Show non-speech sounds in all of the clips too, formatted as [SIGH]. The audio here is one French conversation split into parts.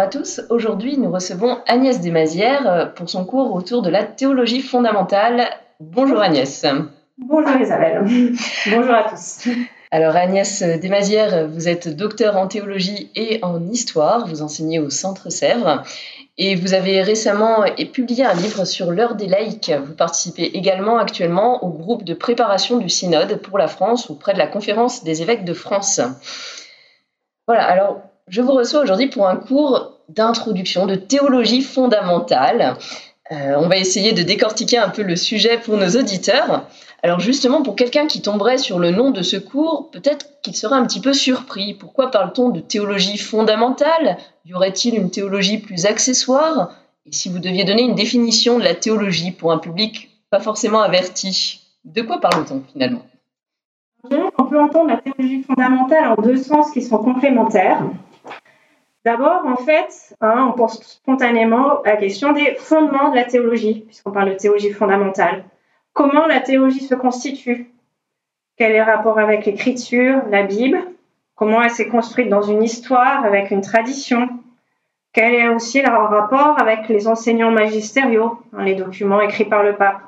Bonjour à tous. Aujourd'hui, nous recevons Agnès Desmazières euh, pour son cours autour de la théologie fondamentale. Bonjour Agnès. Bonjour Isabelle. [LAUGHS] Bonjour à tous. Alors Agnès Desmazières, vous êtes docteur en théologie et en histoire. Vous enseignez au Centre Sèvres et vous avez récemment publié un livre sur l'heure des laïcs. Vous participez également actuellement au groupe de préparation du synode pour la France auprès de la conférence des évêques de France. Voilà, alors je vous reçois aujourd'hui pour un cours d'introduction de théologie fondamentale. Euh, on va essayer de décortiquer un peu le sujet pour nos auditeurs. Alors justement, pour quelqu'un qui tomberait sur le nom de ce cours, peut-être qu'il serait un petit peu surpris. Pourquoi parle-t-on de théologie fondamentale? Y aurait-il une théologie plus accessoire? Et si vous deviez donner une définition de la théologie pour un public pas forcément averti, de quoi parle-t-on finalement? On peut entendre la théologie fondamentale en deux sens qui sont complémentaires. D'abord, en fait, hein, on pense spontanément à la question des fondements de la théologie, puisqu'on parle de théologie fondamentale. Comment la théologie se constitue? Quel est le rapport avec l'écriture, la Bible? Comment elle s'est construite dans une histoire, avec une tradition? Quel est aussi le rapport avec les enseignants magistériaux, hein, les documents écrits par le pape?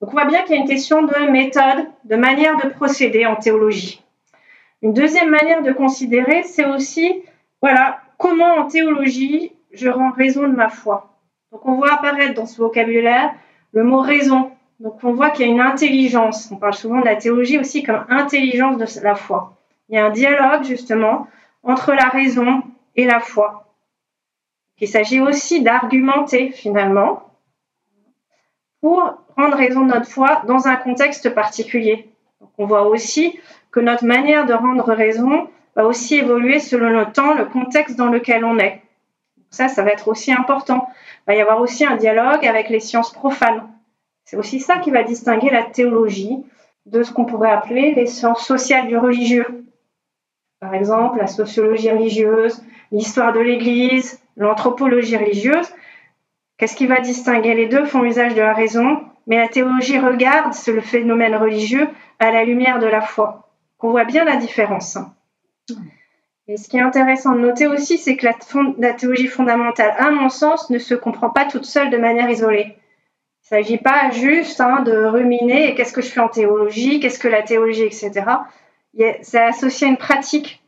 Donc on voit bien qu'il y a une question de méthode, de manière de procéder en théologie. Une deuxième manière de considérer, c'est aussi, voilà, comment en théologie je rends raison de ma foi. Donc on voit apparaître dans ce vocabulaire le mot raison. Donc on voit qu'il y a une intelligence. On parle souvent de la théologie aussi comme intelligence de la foi. Il y a un dialogue justement entre la raison et la foi. Il s'agit aussi d'argumenter finalement pour rendre raison de notre foi dans un contexte particulier. Donc on voit aussi que notre manière de rendre raison va aussi évoluer selon le temps, le contexte dans lequel on est. Ça, ça va être aussi important. Il va y avoir aussi un dialogue avec les sciences profanes. C'est aussi ça qui va distinguer la théologie de ce qu'on pourrait appeler les sciences sociales du religieux. Par exemple, la sociologie religieuse, l'histoire de l'Église, l'anthropologie religieuse. Qu'est-ce qui va distinguer Les deux font usage de la raison, mais la théologie regarde le phénomène religieux à la lumière de la foi. On voit bien la différence. Et ce qui est intéressant de noter aussi, c'est que la, théologie fondamentale, à mon sens, ne se comprend pas toute seule de manière isolée. Il ne s'agit pas juste hein, de ruminer qu'est-ce que je fais en théologie, qu'est-ce que la théologie, etc. C'est associé à une pratique.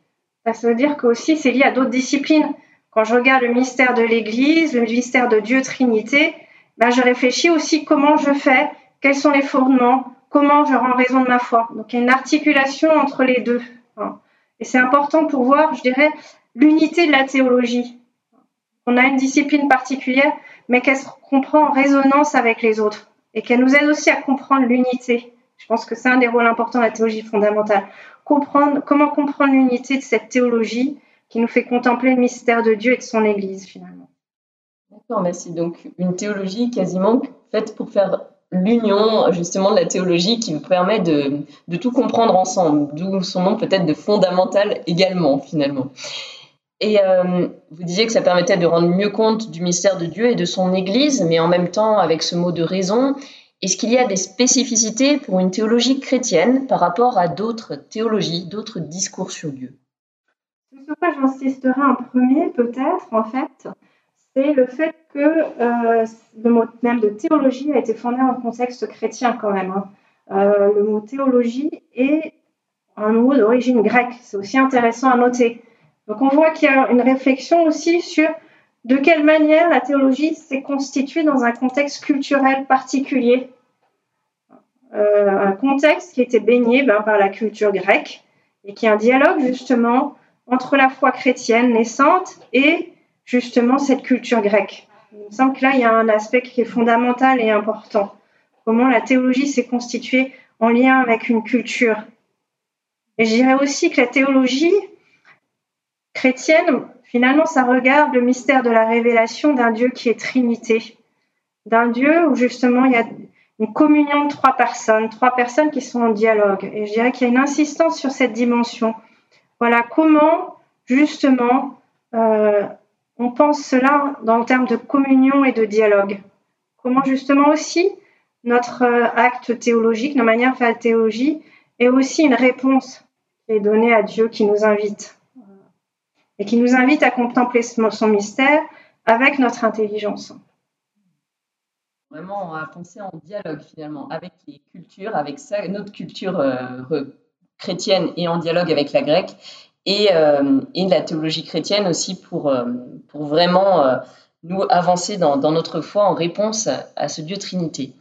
Ça veut dire que aussi c'est lié à d'autres disciplines. Quand je regarde le mystère de l'Église, le mystère de Dieu Trinité, ben je réfléchis aussi comment je fais, quels sont les fondements, comment je rends raison de ma foi. Donc il y a une articulation entre les deux. Hein. Et c'est important pour voir, je dirais, l'unité de la théologie. On a une discipline particulière, mais qu'elle se comprend en résonance avec les autres et qu'elle nous aide aussi à comprendre l'unité. Je pense que c'est un des rôles importants de la théologie fondamentale. Comprendre, comment comprendre l'unité de cette théologie qui nous fait contempler le mystère de Dieu et de son Église, finalement. D'accord, merci. Donc, une théologie quasiment faite pour faire l'union justement de la théologie qui me permet de, tout comprendre ensemble, d'où son nom peut-être de fondamental également finalement. Et euh, vous disiez que ça permettait de rendre mieux compte du mystère de Dieu et de son Église, mais en même temps avec ce mot de raison, est-ce qu'il y a des spécificités pour une théologie chrétienne par rapport à d'autres théologies, d'autres discours sur Dieu? Sur quoi j'insisterai en premier peut-être en fait, c'est le fait que euh, le mot même de théologie a été fondé en contexte chrétien quand même. Hein. Euh, le mot théologie est un mot d'origine grecque. C'est aussi intéressant à noter. Donc on voit qu'il y a une réflexion aussi sur de quelle manière la théologie s'est constituée dans un contexte culturel particulier. Euh, un contexte qui était baigné ben, par la culture grecque et qui est un dialogue justement entre la foi chrétienne naissante et justement cette culture grecque. Il me semble que là, il y a un aspect qui est fondamental et important. Comment la théologie s'est constituée en lien avec une culture. Et je dirais aussi que la théologie chrétienne, finalement, ça regarde le mystère de la révélation d'un Dieu qui est Trinité, d'un Dieu où justement il y a une communion de trois personnes, trois personnes qui sont en dialogue. Et je dirais qu'il y a une insistance sur cette dimension. Voilà comment justement euh, on pense cela dans le terme de communion et de dialogue. Comment justement aussi notre euh, acte théologique, nos manières de faire la théologie, est aussi une réponse qui est donnée à Dieu qui nous invite. Et qui nous invite à contempler son mystère avec notre intelligence. Vraiment à penser en dialogue finalement avec les cultures, avec notre culture euh, chrétienne et en dialogue avec la grecque et, euh, et la théologie chrétienne aussi pour, euh, pour vraiment euh, nous avancer dans, dans, notre foi en réponse à, ce Dieu Trinité.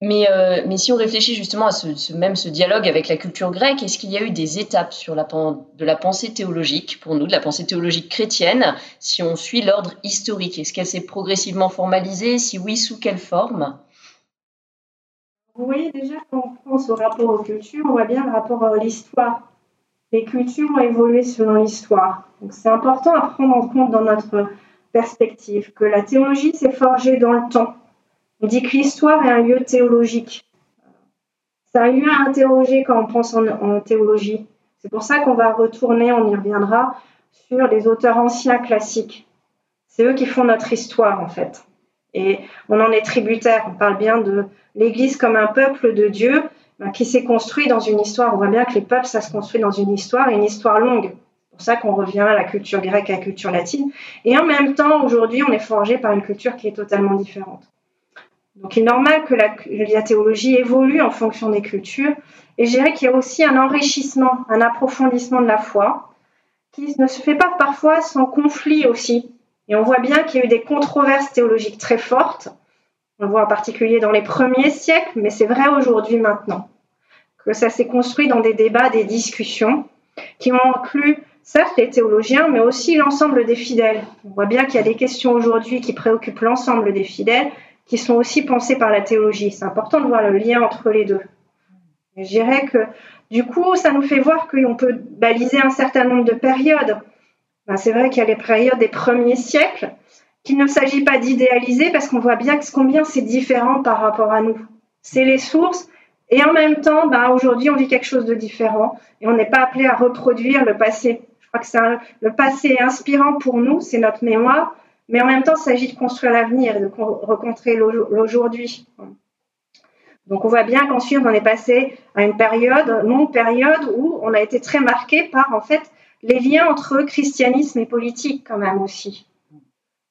Mais, mais, si on réfléchit justement à ce, même ce dialogue avec la culture grecque, est-ce qu'il y a eu des étapes sur la, de la pensée théologique, pour nous, de la pensée théologique chrétienne, si on suit l'ordre historique? Est-ce qu'elle s'est progressivement formalisée? Si oui, sous quelle forme? Oui, déjà, quand on pense au rapport aux cultures, on voit bien le rapport à l'histoire les cultures ont évolué selon l'histoire. Donc c'est important à prendre en compte dans notre perspective que la théologie s'est forgée dans le temps. On dit que l'histoire est un lieu théologique. C'est un lieu à interroger quand on pense en, théologie. C'est pour ça qu'on va retourner, on y reviendra, sur les auteurs anciens classiques. C'est eux qui font notre histoire en fait. Et on en est tributaire. On parle bien de l'Église comme un peuple de Dieu qui s'est construit dans une histoire. On voit bien que les peuples, ça se construit dans une histoire une histoire longue. C'est pour ça qu'on revient à la culture grecque, à la culture latine. Et en même temps, aujourd'hui, on est forgé par une culture qui est totalement différente. Donc il est normal que la, la théologie évolue en fonction des cultures. Et je dirais qu'il y a aussi un enrichissement, un approfondissement de la foi, qui ne se fait pas parfois sans conflit aussi. Et on voit bien qu'il y a eu des controverses théologiques très fortes on le voit en particulier dans les premiers siècles, mais c'est vrai aujourd'hui maintenant, que ça s'est construit dans des débats, des discussions qui ont inclus certes les théologiens, mais aussi l'ensemble des fidèles. On voit bien qu'il y a des questions aujourd'hui qui préoccupent l'ensemble des fidèles, qui sont aussi pensées par la théologie. C'est important de voir le lien entre les deux. je dirais que du coup, ça nous fait voir qu'on peut baliser un certain nombre de périodes. Ben, c'est vrai qu'il y a les périodes des premiers siècles, qu'il ne s'agit pas d'idéaliser parce qu'on voit bien combien c'est différent par rapport à nous. C'est les sources et en même temps, bah, aujourd'hui, on vit quelque chose de différent et on n'est pas appelé à reproduire le passé. Je crois que le passé est inspirant pour nous, c'est notre mémoire, mais en même temps, il s'agit de construire l'avenir et de rencontrer l'aujourd'hui. Donc on voit bien qu'ensuite on est passé à une période, longue période où on a été très marqué par en fait les liens entre christianisme et politique quand même aussi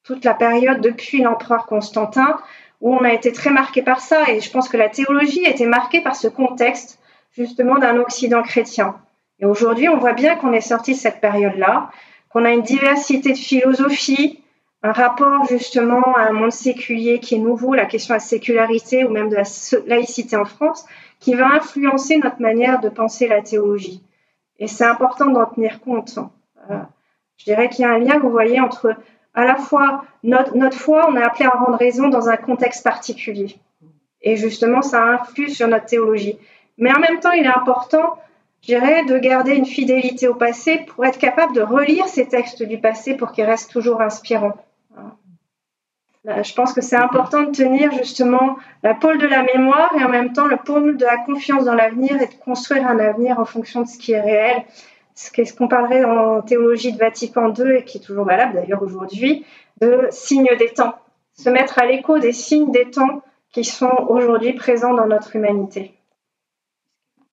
toute la période depuis l'empereur Constantin, où on a été très marqué par ça. Et je pense que la théologie a été marquée par ce contexte, justement, d'un Occident chrétien. Et aujourd'hui, on voit bien qu'on est sorti de cette période-là, qu'on a une diversité de philosophies, un rapport justement à un monde séculier qui est nouveau, la question de la sécularité ou même de la laïcité en France, qui va influencer notre manière de penser la théologie. Et c'est important d'en tenir compte. Euh, je dirais qu'il y a un lien, vous voyez, entre à la fois notre, foi, on est appelé à rendre raison dans un contexte particulier. Et justement, ça influe sur notre théologie. Mais en même temps, il est important, je dirais, de garder une fidélité au passé pour être capable de relire ces textes du passé pour qu'ils restent toujours inspirants. Je pense que c'est important de tenir justement la pôle de la mémoire et en même temps le pôle de la confiance dans l'avenir et de construire un avenir en fonction de ce qui est réel ce qu'on parlerait en théologie de Vatican II et qui est toujours valable d'ailleurs aujourd'hui, de signes des temps. Se mettre à l'écho des signes des temps qui sont aujourd'hui présents dans notre humanité.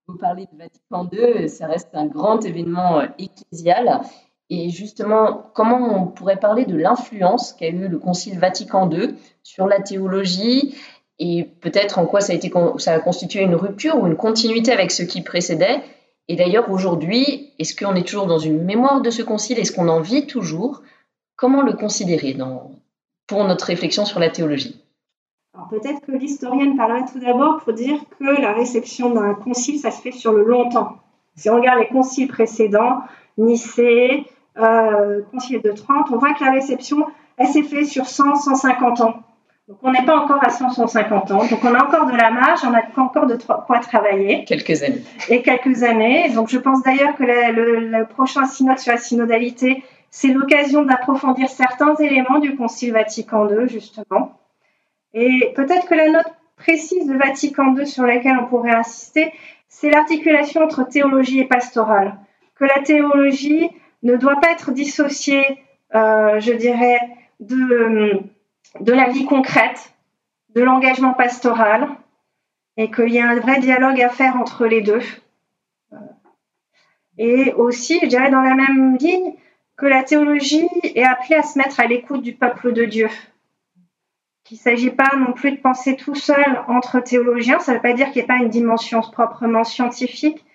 Vous parlez de Vatican II, ça reste un grand événement euh, ecclésial. Et justement, comment on pourrait parler de l'influence qu'a eu le Concile Vatican II sur la théologie? Et peut-être en quoi ça a, été, ça a constitué une rupture ou une continuité avec ce qui précédait? Et d'ailleurs, aujourd'hui, est-ce qu'on est toujours dans une mémoire de ce concile? Est-ce qu'on en vit toujours? Comment le considérer pour notre réflexion sur la théologie? Peut-être que l'historienne parlerait tout d'abord pour dire que la réception d'un concile, ça se fait sur le long temps. Si on regarde les conciles précédents, Nicée, euh, concile de Trente, on voit que la réception, elle s'est faite sur 100, 150 ans. Donc on n'est pas encore à 100, 150 ans. Donc on a encore de la marge, on a encore de quoi travailler. Quelques années. Et quelques années. Donc je pense d'ailleurs que le, prochain synode sur la synodalité, c'est l'occasion d'approfondir certains éléments du Concile Vatican II, justement. Et peut-être que la note précise de Vatican II sur laquelle on pourrait insister, c'est l'articulation entre théologie et pastorale. Que la théologie ne doit pas être dissociée, euh, je dirais, de, de la vie concrète, de l'engagement pastoral, et qu'il y a un vrai dialogue à faire entre les deux. Et aussi, je dirais dans la même ligne, que la théologie est appelée à se mettre à l'écoute du peuple de Dieu. Qu'il ne s'agit pas non plus de penser tout seul entre théologiens, ça ne veut pas dire qu'il n'y a pas une dimension proprement scientifique,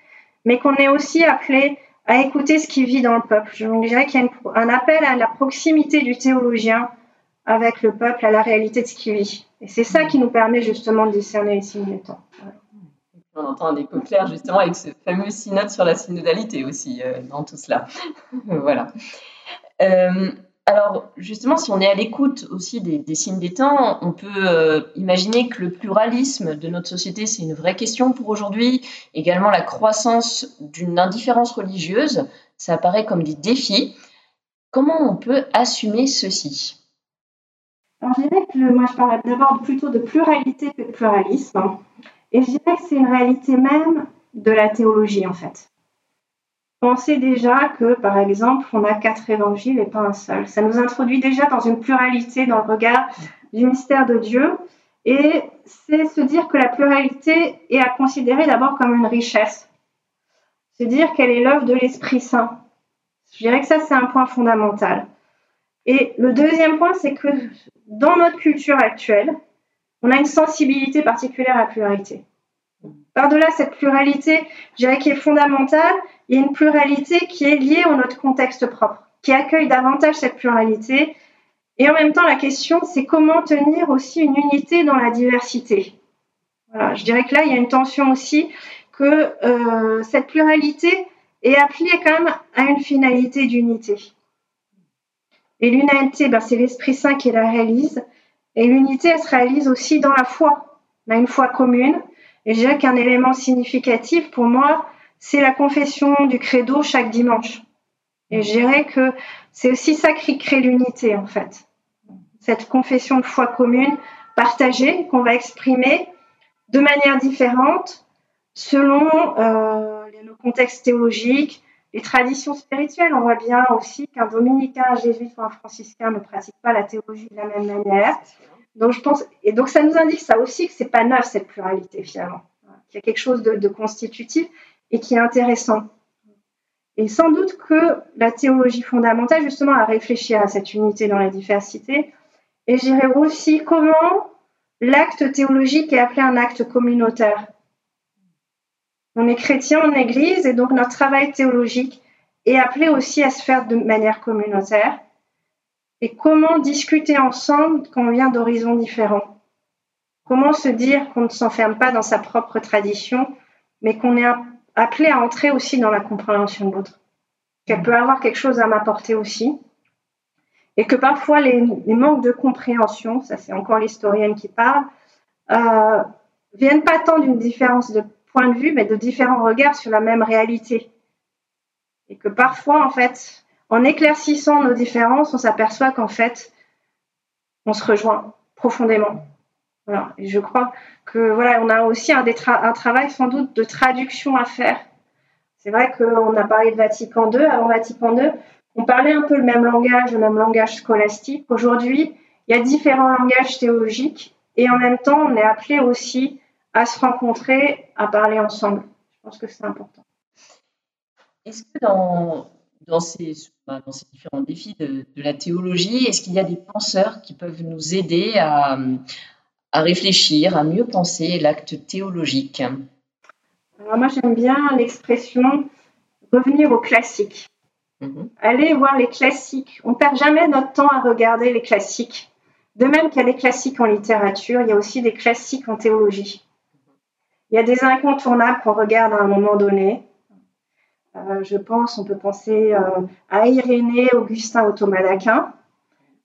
mais qu'on est aussi appelé à écouter ce qui vit dans le peuple. Je dirais qu'il y a un appel à la proximité du théologien avec le peuple, à la réalité de ce qui vit. Et c'est ça qui nous permet justement de discerner les signes des temps. On entend un écho clair justement avec ce fameux synode sur la synodalité aussi euh, dans tout cela. [LAUGHS] voilà. Euh, alors justement, si on est à l'écoute aussi des, signes des temps, on peut euh, imaginer que le pluralisme de notre société, c'est une vraie question pour aujourd'hui. Également la croissance d'une indifférence religieuse, ça apparaît comme des défis. Comment on peut assumer ceci? Alors, je dirais que moi, je parle d'abord plutôt de pluralité que de pluralisme. Et je dirais que c'est une réalité même de la théologie, en fait. Pensez déjà que, par exemple, on a quatre évangiles et pas un seul. Ça nous introduit déjà dans une pluralité dans le regard du mystère de Dieu. Et c'est se dire que la pluralité est à considérer d'abord comme une richesse. Se dire qu'elle est l'œuvre de l'Esprit Saint. Je dirais que ça, c'est un point fondamental. Et le deuxième point, c'est que dans notre culture actuelle, on a une sensibilité particulière à la pluralité. Par-delà cette pluralité, je dirais qui est fondamentale, il y a une pluralité qui est liée à notre contexte propre, qui accueille davantage cette pluralité. Et en même temps, la question, c'est comment tenir aussi une unité dans la diversité. Voilà, je dirais que là, il y a une tension aussi que euh, cette pluralité est appelée quand même à une finalité d'unité. Et l'unité, ben, c'est l'Esprit Saint qui la réalise. Et l'unité, elle se réalise aussi dans la foi. On une foi commune. Et je dirais qu'un élément significatif pour moi, c'est la confession du credo chaque dimanche. Et je dirais que c'est aussi ça qui crée l'unité, en fait. Cette confession de foi commune, partagée, qu'on va exprimer de manière différente selon euh, nos contextes théologiques, les traditions spirituelles, on voit bien aussi qu'un dominicain, un jésuite ou un franciscain ne pratique pas la théologie de la même manière. Donc je pense, et donc ça nous indique ça aussi que c'est pas neuf cette pluralité finalement, qu'il y a quelque chose de, constitutif et qui est intéressant. Et sans doute que la théologie fondamentale justement a réfléchi à cette unité dans la diversité. Et je dirais aussi comment l'acte théologique est appelé un acte communautaire. On est chrétien en Église et donc notre travail théologique est appelé aussi à se faire de manière communautaire. Et comment discuter ensemble quand on vient d'horizons différents? Comment se dire qu'on ne s'enferme pas dans sa propre tradition, mais qu'on est appelé à entrer aussi dans la compréhension de l'autre? Qu'elle peut avoir quelque chose à m'apporter aussi. Et que parfois les, manques de compréhension, ça c'est encore l'historienne qui parle, euh, viennent pas tant d'une différence de point de vue, mais de différents regards sur la même réalité. Et que parfois, en fait, en éclaircissant nos différences, on s'aperçoit qu'en fait, on se rejoint profondément. Voilà. Et je crois que voilà, on a aussi un, un travail sans doute de traduction à faire. C'est vrai qu'on a parlé de Vatican II, avant Vatican II, on parlait un peu le même langage, le même langage scolastique. Aujourd'hui, il y a différents langages théologiques et en même temps, on est appelé aussi à se rencontrer, à parler ensemble. Je pense que c'est important. Est-ce que dans, dans, ces, bah, dans ces différents défis de, la théologie, est-ce qu'il y a des penseurs qui peuvent nous aider à, à réfléchir, à mieux penser l'acte théologique? Alors moi j'aime bien l'expression revenir au classique. Mhm. Allez voir les classiques. On ne perd jamais notre temps à regarder les classiques. De même qu'il y a des classiques en littérature, il y a aussi des classiques en théologie. Il y a des incontournables qu'on regarde à un moment donné. Euh, je pense, on peut penser euh, à Irénée, Augustin, Thomas d'Aquin.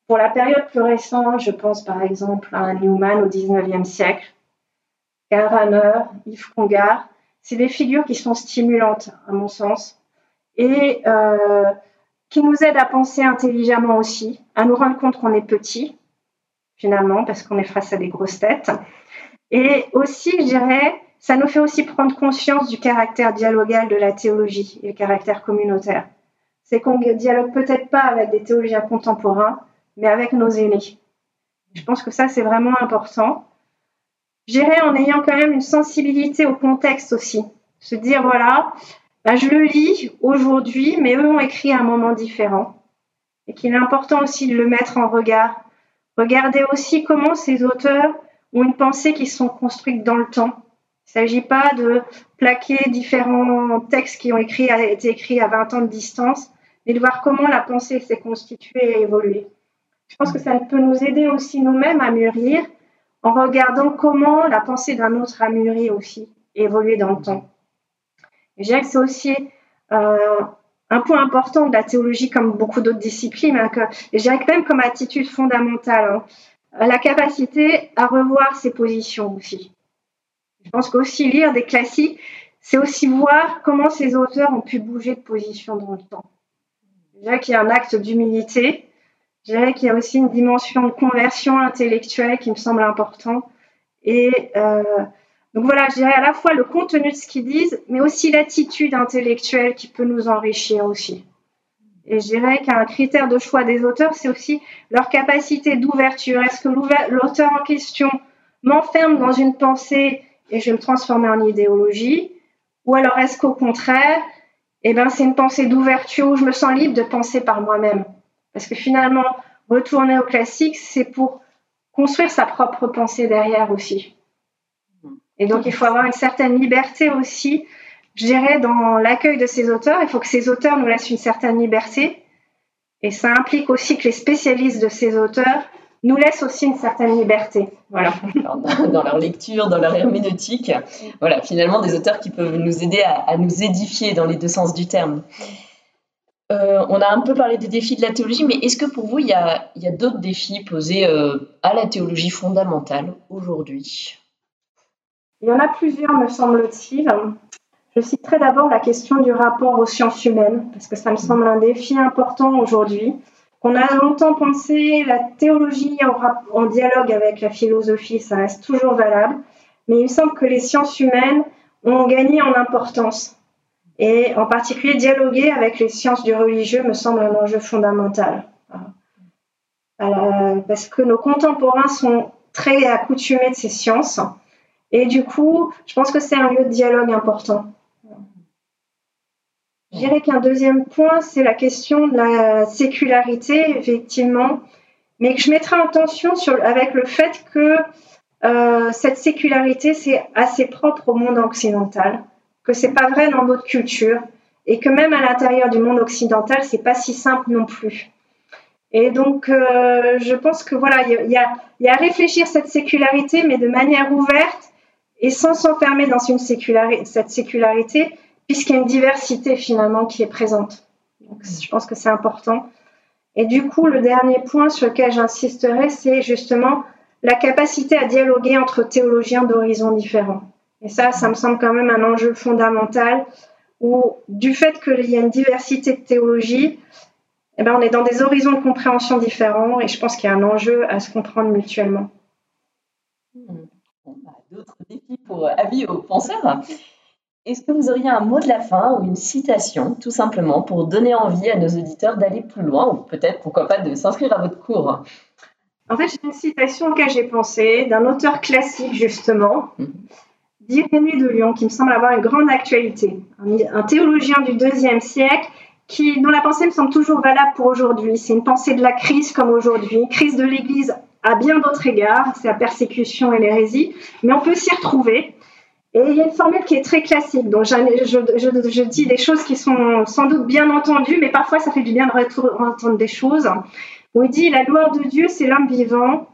Pour la période plus récente, je pense par exemple à Newman au XIXe siècle, Karl Rahner, Yves Congar. C'est des figures qui sont stimulantes, à mon sens, et euh, qui nous aident à penser intelligemment aussi, à nous rendre compte qu'on est petit, finalement, parce qu'on est face à des grosses têtes. Et aussi, je dirais, ça nous fait aussi prendre conscience du caractère dialogal de la théologie et le caractère communautaire. C'est qu'on dialogue peut-être pas avec des théologiens contemporains, mais avec nos aînés. Je pense que ça, c'est vraiment important. J'irai en ayant quand même une sensibilité au contexte aussi. Se dire, voilà, bah, je le lis aujourd'hui, mais eux ont écrit à un moment différent. Et qu'il est important aussi de le mettre en regard. Regardez aussi comment ces auteurs ont une pensée qui sont construites dans le temps. Il ne s'agit pas de plaquer différents textes qui ont été écrits à 20 ans de distance, mais de voir comment la pensée s'est constituée et évolué. Je pense que ça peut nous aider aussi nous-mêmes à mûrir en regardant comment la pensée d'un autre a mûri aussi, évolué dans le temps. je dirais que c'est aussi euh, un point important de la théologie, comme beaucoup d'autres disciplines, hein, que, je dirais que même comme attitude fondamentale, hein, la capacité à revoir ses positions aussi. Je pense qu'aussi lire des classiques, c'est aussi voir comment ces auteurs ont pu bouger de position dans le temps. Je dirais qu'il y a un acte d'humilité, je dirais qu'il y a aussi une dimension de conversion intellectuelle qui me semble important. Et euh, donc voilà, je dirais à la fois le contenu de ce qu'ils disent, mais aussi l'attitude intellectuelle qui peut nous enrichir aussi. Et je dirais qu'un critère de choix des auteurs, c'est aussi leur capacité d'ouverture. Est-ce que l'auteur en question m'enferme dans une pensée et je vais me transformer en idéologie Ou alors est-ce qu'au contraire, eh ben, c'est une pensée d'ouverture où je me sens libre de penser par moi-même? Parce que finalement, retourner au classique, c'est pour construire sa propre pensée derrière aussi. Et donc, il faut avoir une certaine liberté aussi, je dirais, dans l'accueil de ces auteurs. Il faut que ces auteurs nous laissent une certaine liberté. Et ça implique aussi que les spécialistes de ces auteurs nous laissent aussi une certaine liberté. Voilà. [LAUGHS] dans leur lecture, dans leur herméneutique. Voilà, finalement, des auteurs qui peuvent nous aider à, nous édifier dans les deux sens du terme. Euh, on a un peu parlé des défis de la théologie, mais est-ce que pour vous, il y a, d'autres défis posés euh, à la théologie fondamentale aujourd'hui? Il y en a plusieurs, me semble-t-il. Je citerai d'abord la question du rapport aux sciences humaines, parce que ça me semble un défi important aujourd'hui. On a longtemps pensé la théologie en, dialogue avec la philosophie, ça reste toujours valable, mais il me semble que les sciences humaines ont gagné en importance. Et en particulier, dialoguer avec les sciences du religieux me semble un enjeu fondamental. parce que nos contemporains sont très accoutumés de ces sciences. Et du coup, je pense que c'est un lieu de dialogue important. Je dirais qu'un deuxième point, c'est la question de la sécularité, effectivement, mais que je mettrai en tension avec le fait que euh, cette sécularité, c'est assez propre au monde occidental, que c'est pas vrai dans d'autres cultures, et que même à l'intérieur du monde occidental, c'est pas si simple non plus. Et donc, euh, je pense que voilà, il y, a à réfléchir cette sécularité, mais de manière ouverte et sans s'enfermer dans cette sécularité, puisqu'il y a une diversité finalement qui est présente. Je pense que c'est important. Et du coup, le dernier point sur lequel j'insisterai, c'est justement la capacité à dialoguer entre théologiens d'horizons différents. Et ça, ça me semble quand même un enjeu fondamental où, du fait qu'il y a une diversité de théologie, eh ben, on est dans des horizons de compréhension différents et je pense qu'il y a un enjeu à se comprendre mutuellement. Hmm. Bah, d'autres défis pour avis aux penseurs. Est-ce que vous auriez un mot de la fin ou une citation, tout simplement, pour donner envie à nos auditeurs d'aller plus loin ou peut-être, pourquoi pas, de s'inscrire à votre cours? En fait, j'ai une citation auquel j'ai pensé d'un auteur classique, justement, mmh. d'Irénée de Lyon, qui me semble avoir une grande actualité. Un, théologien du deuxième siècle qui, dont la pensée me semble toujours valable pour aujourd'hui. C'est une pensée de la crise comme aujourd'hui, crise de l'Église à bien d'autres égards, c'est la persécution et l'hérésie, mais on peut s'y retrouver. Et il y a une formule qui est très classique, donc je, dis des choses qui sont sans doute bien entendues, mais parfois ça fait du bien de entendre des choses. Où il dit la gloire de Dieu, c'est l'homme vivant,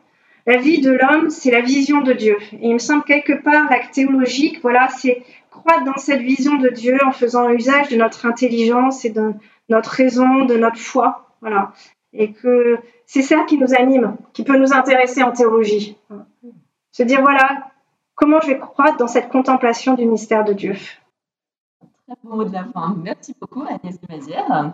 la vie de l'homme, c'est la vision de Dieu. Et il me semble quelque part l'acte théologique, voilà, c'est croître dans cette vision de Dieu en faisant usage de notre intelligence et de notre raison, de notre foi, voilà. Et que c'est ça qui nous anime, qui peut nous intéresser en théologie. Se dire voilà, comment je vais croître dans cette contemplation du mystère de Dieu? Très beau mot de la fin. Merci beaucoup Agnès de Mazière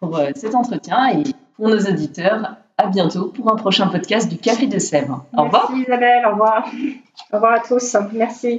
pour euh, cet entretien et pour nos auditeurs. À bientôt pour un prochain podcast du Café de Sèvres. Au revoir. Merci Isabelle, au revoir. Au revoir à tous. Merci.